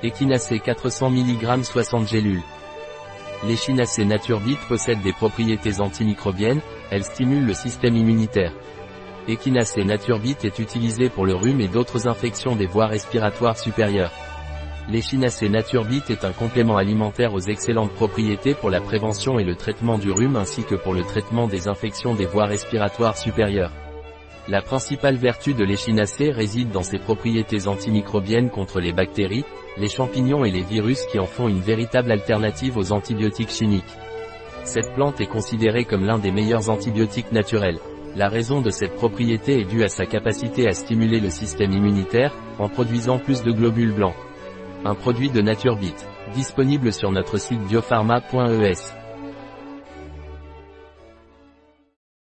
Echinacée 400 mg 60 gélules. L'échinacée Naturbit possède des propriétés antimicrobiennes, elle stimule le système immunitaire. Echinacée Naturbit est utilisé pour le rhume et d'autres infections des voies respiratoires supérieures. L'échinacée Naturbit est un complément alimentaire aux excellentes propriétés pour la prévention et le traitement du rhume ainsi que pour le traitement des infections des voies respiratoires supérieures. La principale vertu de l'échinacée réside dans ses propriétés antimicrobiennes contre les bactéries, les champignons et les virus qui en font une véritable alternative aux antibiotiques chimiques. Cette plante est considérée comme l'un des meilleurs antibiotiques naturels. La raison de cette propriété est due à sa capacité à stimuler le système immunitaire, en produisant plus de globules blancs. Un produit de NatureBit. Disponible sur notre site biopharma.es.